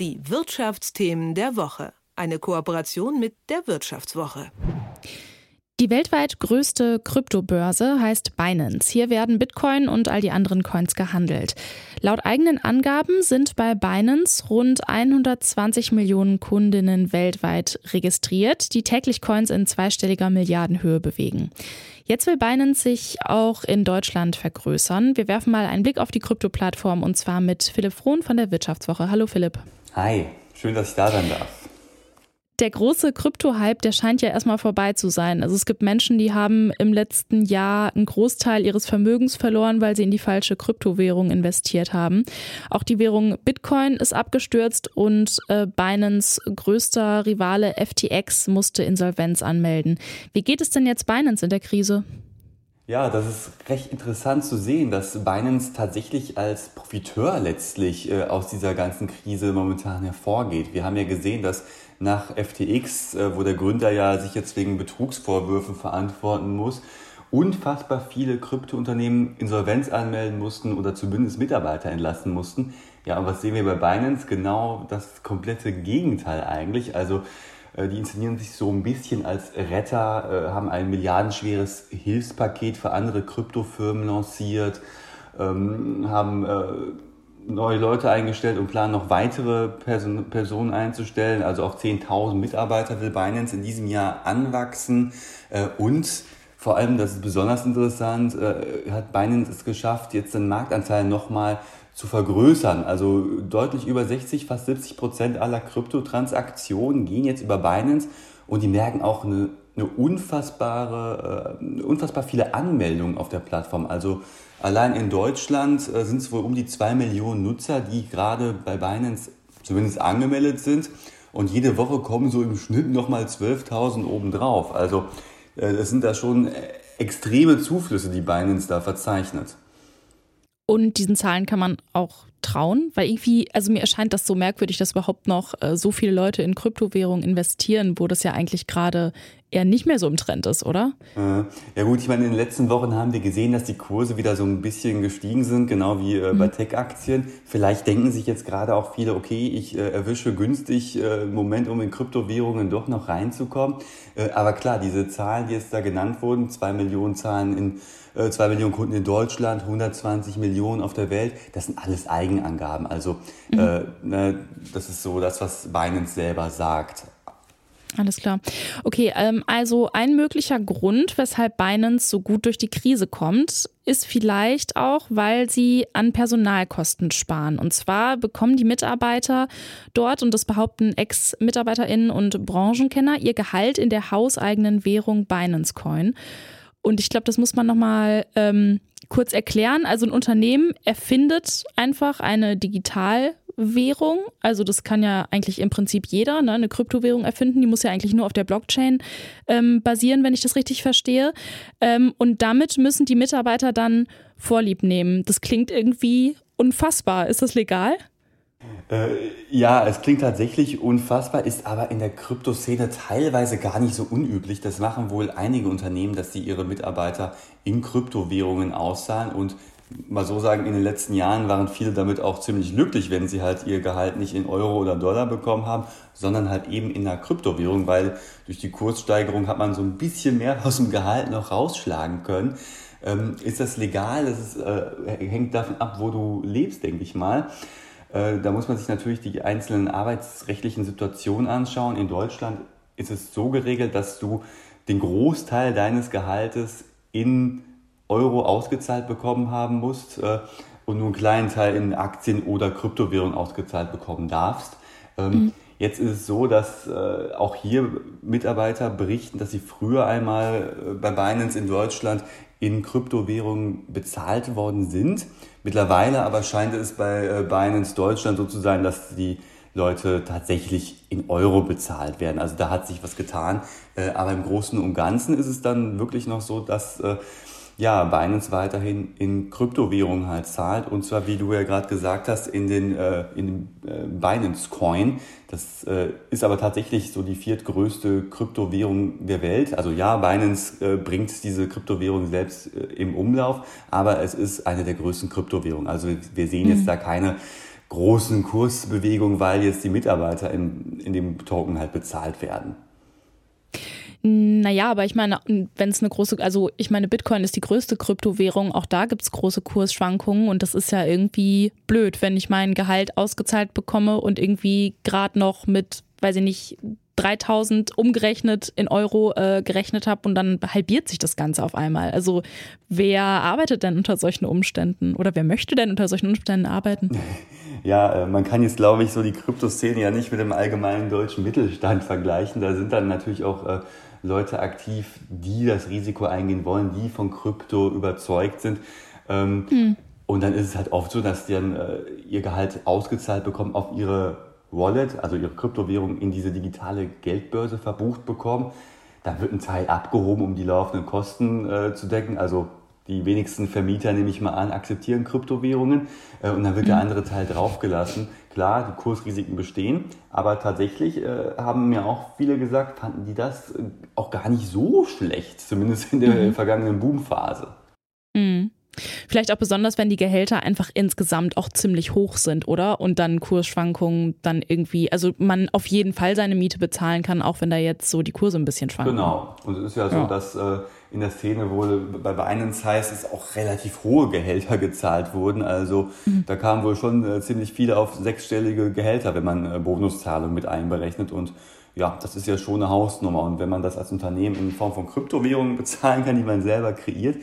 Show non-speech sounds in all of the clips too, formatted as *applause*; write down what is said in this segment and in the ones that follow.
Die Wirtschaftsthemen der Woche. Eine Kooperation mit der Wirtschaftswoche. Die weltweit größte Kryptobörse heißt Binance. Hier werden Bitcoin und all die anderen Coins gehandelt. Laut eigenen Angaben sind bei Binance rund 120 Millionen Kundinnen weltweit registriert, die täglich Coins in zweistelliger Milliardenhöhe bewegen. Jetzt will Binance sich auch in Deutschland vergrößern. Wir werfen mal einen Blick auf die Krypto-Plattform und zwar mit Philipp Frohn von der Wirtschaftswoche. Hallo Philipp. Hi, schön, dass ich da sein darf der große Krypto-Hype, der scheint ja erstmal vorbei zu sein. Also es gibt Menschen, die haben im letzten Jahr einen Großteil ihres Vermögens verloren, weil sie in die falsche Kryptowährung investiert haben. Auch die Währung Bitcoin ist abgestürzt und äh, Binance größter Rivale FTX musste Insolvenz anmelden. Wie geht es denn jetzt Binance in der Krise? Ja, das ist recht interessant zu sehen, dass Binance tatsächlich als Profiteur letztlich äh, aus dieser ganzen Krise momentan hervorgeht. Wir haben ja gesehen, dass nach FTX, äh, wo der Gründer ja sich jetzt wegen Betrugsvorwürfen verantworten muss, unfassbar viele Kryptounternehmen Insolvenz anmelden mussten oder zumindest Mitarbeiter entlassen mussten. Ja, und was sehen wir bei Binance? Genau das komplette Gegenteil eigentlich. Also die inszenieren sich so ein bisschen als Retter, äh, haben ein milliardenschweres Hilfspaket für andere Kryptofirmen lanciert, ähm, haben äh, neue Leute eingestellt und planen noch weitere Person, Personen einzustellen. Also auf 10.000 Mitarbeiter will Binance in diesem Jahr anwachsen und vor allem, das ist besonders interessant, hat Binance es geschafft, jetzt den Marktanteil nochmal zu vergrößern. Also deutlich über 60, fast 70 Prozent aller Kryptotransaktionen gehen jetzt über Binance und die merken auch eine, eine unfassbare, äh, unfassbar viele Anmeldungen auf der Plattform. Also allein in Deutschland äh, sind es wohl um die zwei Millionen Nutzer, die gerade bei Binance zumindest angemeldet sind. Und jede Woche kommen so im Schnitt nochmal 12.000 obendrauf. Also äh, das sind da schon extreme Zuflüsse, die Binance da verzeichnet. Und diesen Zahlen kann man auch trauen, weil irgendwie, also mir erscheint das so merkwürdig, dass überhaupt noch äh, so viele Leute in Kryptowährungen investieren, wo das ja eigentlich gerade eher nicht mehr so im Trend ist, oder? Äh, ja gut, ich meine, in den letzten Wochen haben wir gesehen, dass die Kurse wieder so ein bisschen gestiegen sind, genau wie äh, bei mhm. Tech-Aktien. Vielleicht denken sich jetzt gerade auch viele, okay, ich äh, erwische günstig äh, einen Moment, um in Kryptowährungen doch noch reinzukommen. Aber klar, diese Zahlen, die jetzt da genannt wurden, zwei Millionen Zahlen in zwei Millionen Kunden in Deutschland, 120 Millionen auf der Welt. Das sind alles Eigenangaben. Also mhm. äh, ne, das ist so das, was Binance selber sagt. Alles klar. Okay, ähm, also ein möglicher Grund, weshalb Binance so gut durch die Krise kommt, ist vielleicht auch, weil sie an Personalkosten sparen. Und zwar bekommen die Mitarbeiter dort, und das behaupten Ex-MitarbeiterInnen und Branchenkenner, ihr Gehalt in der hauseigenen Währung Binance Coin. Und ich glaube, das muss man nochmal ähm, kurz erklären. Also ein Unternehmen erfindet einfach eine Digitalwährung. Also das kann ja eigentlich im Prinzip jeder, ne, eine Kryptowährung erfinden. Die muss ja eigentlich nur auf der Blockchain ähm, basieren, wenn ich das richtig verstehe. Ähm, und damit müssen die Mitarbeiter dann Vorlieb nehmen. Das klingt irgendwie unfassbar. Ist das legal? Äh, ja, es klingt tatsächlich unfassbar, ist aber in der Kryptoszene teilweise gar nicht so unüblich. Das machen wohl einige Unternehmen, dass sie ihre Mitarbeiter in Kryptowährungen auszahlen und mal so sagen, in den letzten Jahren waren viele damit auch ziemlich glücklich, wenn sie halt ihr Gehalt nicht in Euro oder Dollar bekommen haben, sondern halt eben in der Kryptowährung, weil durch die Kurssteigerung hat man so ein bisschen mehr aus dem Gehalt noch rausschlagen können. Ähm, ist das legal? Das ist, äh, hängt davon ab, wo du lebst, denke ich mal. Äh, da muss man sich natürlich die einzelnen arbeitsrechtlichen Situationen anschauen. In Deutschland ist es so geregelt, dass du den Großteil deines Gehaltes in Euro ausgezahlt bekommen haben musst äh, und nur einen kleinen Teil in Aktien oder Kryptowährungen ausgezahlt bekommen darfst. Ähm, mhm. Jetzt ist es so, dass äh, auch hier Mitarbeiter berichten, dass sie früher einmal bei Binance in Deutschland in Kryptowährungen bezahlt worden sind. Mittlerweile aber scheint es bei äh, Binance Deutschland so zu sein, dass die Leute tatsächlich in Euro bezahlt werden. Also da hat sich was getan. Äh, aber im Großen und Ganzen ist es dann wirklich noch so, dass äh, ja, Binance weiterhin in Kryptowährungen halt zahlt. Und zwar, wie du ja gerade gesagt hast, in den, äh, in den äh, Binance Coin. Das äh, ist aber tatsächlich so die viertgrößte Kryptowährung der Welt. Also ja, Binance äh, bringt diese Kryptowährung selbst äh, im Umlauf, aber es ist eine der größten Kryptowährungen. Also wir sehen jetzt mhm. da keine großen Kursbewegungen, weil jetzt die Mitarbeiter in, in dem Token halt bezahlt werden. Naja, aber ich meine, wenn es eine große, also ich meine, Bitcoin ist die größte Kryptowährung, auch da gibt es große Kursschwankungen und das ist ja irgendwie blöd, wenn ich mein Gehalt ausgezahlt bekomme und irgendwie gerade noch mit, weiß ich nicht, 3000 umgerechnet in Euro äh, gerechnet habe und dann halbiert sich das Ganze auf einmal. Also wer arbeitet denn unter solchen Umständen oder wer möchte denn unter solchen Umständen arbeiten? *laughs* Ja, äh, man kann jetzt, glaube ich, so die Kryptoszene ja nicht mit dem allgemeinen deutschen Mittelstand vergleichen. Da sind dann natürlich auch äh, Leute aktiv, die das Risiko eingehen wollen, die von Krypto überzeugt sind. Ähm, mhm. Und dann ist es halt oft so, dass die dann äh, ihr Gehalt ausgezahlt bekommen auf ihre Wallet, also ihre Kryptowährung in diese digitale Geldbörse verbucht bekommen. Da wird ein Teil abgehoben, um die laufenden Kosten äh, zu decken. Also die wenigsten Vermieter, nehme ich mal an, akzeptieren Kryptowährungen äh, und dann wird der mhm. andere Teil draufgelassen. Klar, die Kursrisiken bestehen, aber tatsächlich äh, haben mir auch viele gesagt, fanden die das äh, auch gar nicht so schlecht, zumindest in der mhm. vergangenen Boomphase. Vielleicht auch besonders, wenn die Gehälter einfach insgesamt auch ziemlich hoch sind, oder? Und dann Kursschwankungen dann irgendwie, also man auf jeden Fall seine Miete bezahlen kann, auch wenn da jetzt so die Kurse ein bisschen schwanken. Genau. Und es ist ja so, ja. dass äh, in der Szene wohl bei Binance heißt es auch relativ hohe Gehälter *laughs* gezahlt wurden. Also mhm. da kamen wohl schon äh, ziemlich viele auf sechsstellige Gehälter, wenn man äh, Bonuszahlungen mit einberechnet. Und ja, das ist ja schon eine Hausnummer. Und wenn man das als Unternehmen in Form von Kryptowährungen bezahlen kann, die man selber kreiert,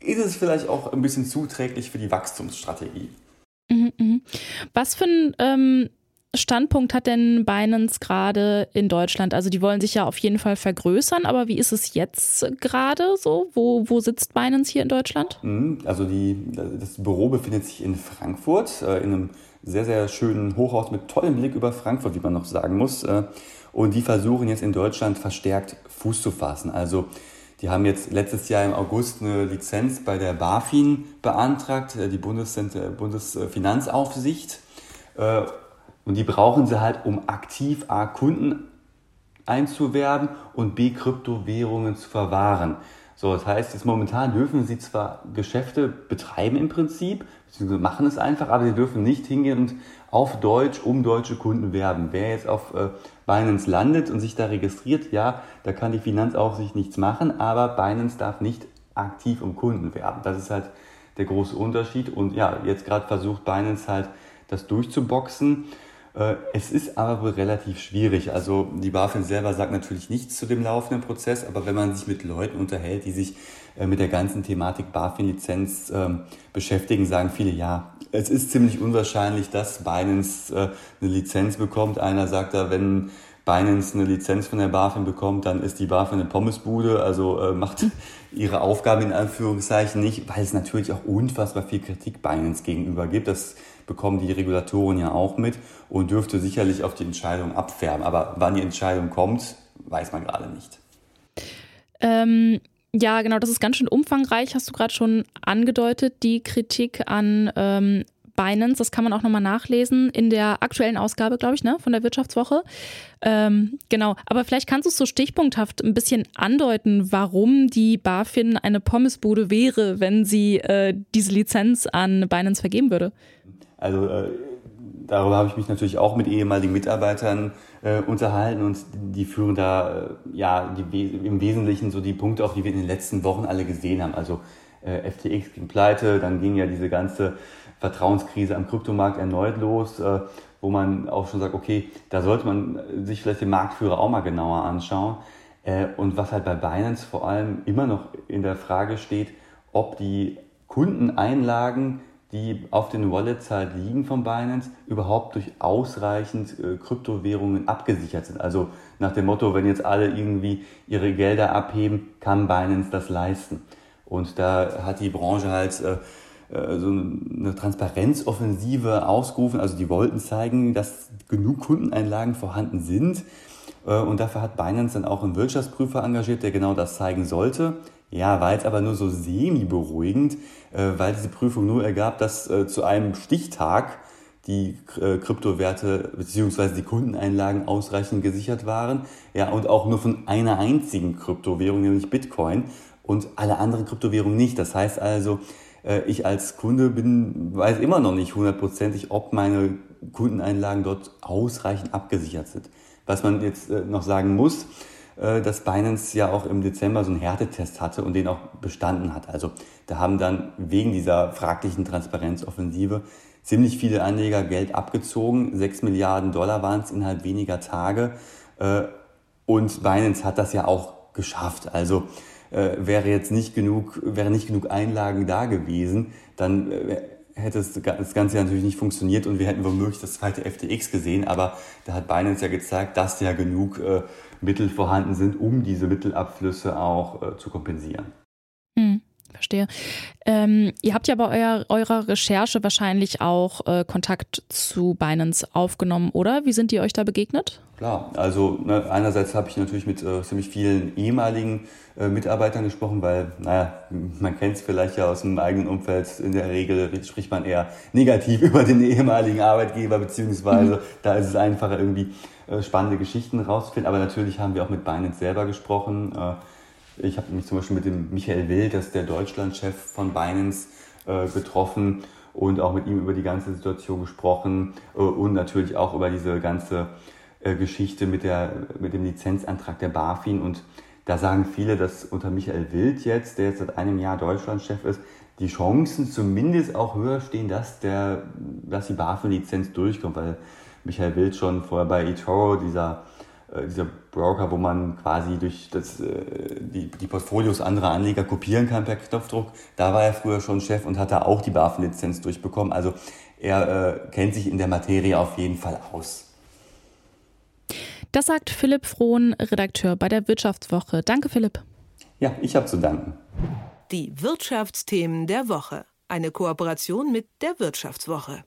ist es vielleicht auch ein bisschen zuträglich für die Wachstumsstrategie. Mhm, mhm. Was für ein ähm, Standpunkt hat denn Binance gerade in Deutschland? Also die wollen sich ja auf jeden Fall vergrößern, aber wie ist es jetzt gerade so? Wo, wo sitzt Binance hier in Deutschland? Mhm, also die, das Büro befindet sich in Frankfurt, äh, in einem sehr, sehr schönen Hochhaus mit tollem Blick über Frankfurt, wie man noch sagen muss. Äh, und die versuchen jetzt in Deutschland verstärkt Fuß zu fassen. Also die haben jetzt letztes Jahr im August eine Lizenz bei der BaFin beantragt, äh, die Bundesfinanzaufsicht. Und die brauchen sie halt, um aktiv A Kunden einzuwerben und B Kryptowährungen zu verwahren. So, das heißt, jetzt momentan dürfen sie zwar Geschäfte betreiben im Prinzip, beziehungsweise machen es einfach, aber sie dürfen nicht hingehen und auf Deutsch um deutsche Kunden werben. Wer jetzt auf äh, Binance landet und sich da registriert, ja, da kann die Finanzaufsicht nichts machen, aber Binance darf nicht aktiv um Kunden werben. Das ist halt der große Unterschied. Und ja, jetzt gerade versucht Binance halt das durchzuboxen. Äh, es ist aber wohl relativ schwierig. Also die BaFin selber sagt natürlich nichts zu dem laufenden Prozess, aber wenn man sich mit Leuten unterhält, die sich äh, mit der ganzen Thematik BaFin-Lizenz ähm, beschäftigen, sagen viele, ja, es ist ziemlich unwahrscheinlich, dass Binance äh, eine Lizenz bekommt. Einer sagt da, wenn Binance eine Lizenz von der BaFin bekommt, dann ist die BaFin eine Pommesbude, also macht *laughs* ihre Aufgabe in Anführungszeichen nicht, weil es natürlich auch unfassbar viel Kritik Binance gegenüber gibt. Das bekommen die Regulatoren ja auch mit und dürfte sicherlich auf die Entscheidung abfärben. Aber wann die Entscheidung kommt, weiß man gerade nicht. Ähm, ja, genau, das ist ganz schön umfangreich, hast du gerade schon angedeutet, die Kritik an ähm, Binance. Das kann man auch nochmal nachlesen in der aktuellen Ausgabe, glaube ich, ne, von der Wirtschaftswoche. Ähm, genau, aber vielleicht kannst du es so stichpunkthaft ein bisschen andeuten, warum die BaFin eine Pommesbude wäre, wenn sie äh, diese Lizenz an Binance vergeben würde. Also äh, darüber habe ich mich natürlich auch mit ehemaligen Mitarbeitern äh, unterhalten und die führen da äh, ja die, im Wesentlichen so die Punkte auf, die wir in den letzten Wochen alle gesehen haben. Also äh, FTX ging pleite, dann ging ja diese ganze Vertrauenskrise am Kryptomarkt erneut los, äh, wo man auch schon sagt, okay, da sollte man sich vielleicht den Marktführer auch mal genauer anschauen. Äh, und was halt bei Binance vor allem immer noch in der Frage steht, ob die Kundeneinlagen die auf den Wallets halt liegen von Binance, überhaupt durch ausreichend äh, Kryptowährungen abgesichert sind. Also nach dem Motto, wenn jetzt alle irgendwie ihre Gelder abheben, kann Binance das leisten. Und da hat die Branche halt äh, äh so eine Transparenzoffensive ausgerufen. Also die wollten zeigen, dass genug Kundeneinlagen vorhanden sind. Äh, und dafür hat Binance dann auch einen Wirtschaftsprüfer engagiert, der genau das zeigen sollte. Ja, war jetzt aber nur so semi-beruhigend, äh, weil diese Prüfung nur ergab, dass äh, zu einem Stichtag die Kryptowerte bzw. die Kundeneinlagen ausreichend gesichert waren. Ja, und auch nur von einer einzigen Kryptowährung, nämlich Bitcoin und alle anderen Kryptowährungen nicht. Das heißt also, ich als Kunde bin, weiß immer noch nicht hundertprozentig, ob meine Kundeneinlagen dort ausreichend abgesichert sind. Was man jetzt äh, noch sagen muss, äh, dass Binance ja auch im Dezember so einen Härtetest hatte und den auch bestanden hat. Also da haben dann wegen dieser fraglichen Transparenzoffensive ziemlich viele Anleger Geld abgezogen. Sechs Milliarden Dollar waren es innerhalb weniger Tage. Und Binance hat das ja auch geschafft. Also äh, wäre jetzt nicht genug, wäre nicht genug Einlagen da gewesen, dann äh, hätte das Ganze natürlich nicht funktioniert und wir hätten womöglich das zweite FTX gesehen. Aber da hat Binance ja gezeigt, dass ja genug äh, Mittel vorhanden sind, um diese Mittelabflüsse auch äh, zu kompensieren. Verstehe. Ähm, ihr habt ja bei euer, eurer Recherche wahrscheinlich auch äh, Kontakt zu Binance aufgenommen, oder? Wie sind die euch da begegnet? Klar, also ne, einerseits habe ich natürlich mit äh, ziemlich vielen ehemaligen äh, Mitarbeitern gesprochen, weil, naja, man kennt es vielleicht ja aus dem eigenen Umfeld, in der Regel spricht man eher negativ *laughs* über den ehemaligen Arbeitgeber, beziehungsweise mhm. da ist es einfacher, irgendwie äh, spannende Geschichten rauszufinden. Aber natürlich haben wir auch mit Binance selber gesprochen. Ich habe mich zum Beispiel mit dem Michael Wild, das ist der Deutschlandchef von Binance, äh, getroffen und auch mit ihm über die ganze Situation gesprochen äh, und natürlich auch über diese ganze äh, Geschichte mit, der, mit dem Lizenzantrag der BaFin. Und da sagen viele, dass unter Michael Wild jetzt, der jetzt seit einem Jahr Deutschlandchef ist, die Chancen zumindest auch höher stehen, dass, der, dass die BaFin-Lizenz durchkommt, weil Michael Wild schon vorher bei eToro, dieser dieser Broker, wo man quasi durch das, äh, die, die Portfolios anderer Anleger kopieren kann per Knopfdruck. Da war er früher schon Chef und hat da auch die BaFin-Lizenz durchbekommen. Also er äh, kennt sich in der Materie auf jeden Fall aus. Das sagt Philipp Frohn, Redakteur bei der Wirtschaftswoche. Danke, Philipp. Ja, ich habe zu danken. Die Wirtschaftsthemen der Woche. Eine Kooperation mit der Wirtschaftswoche.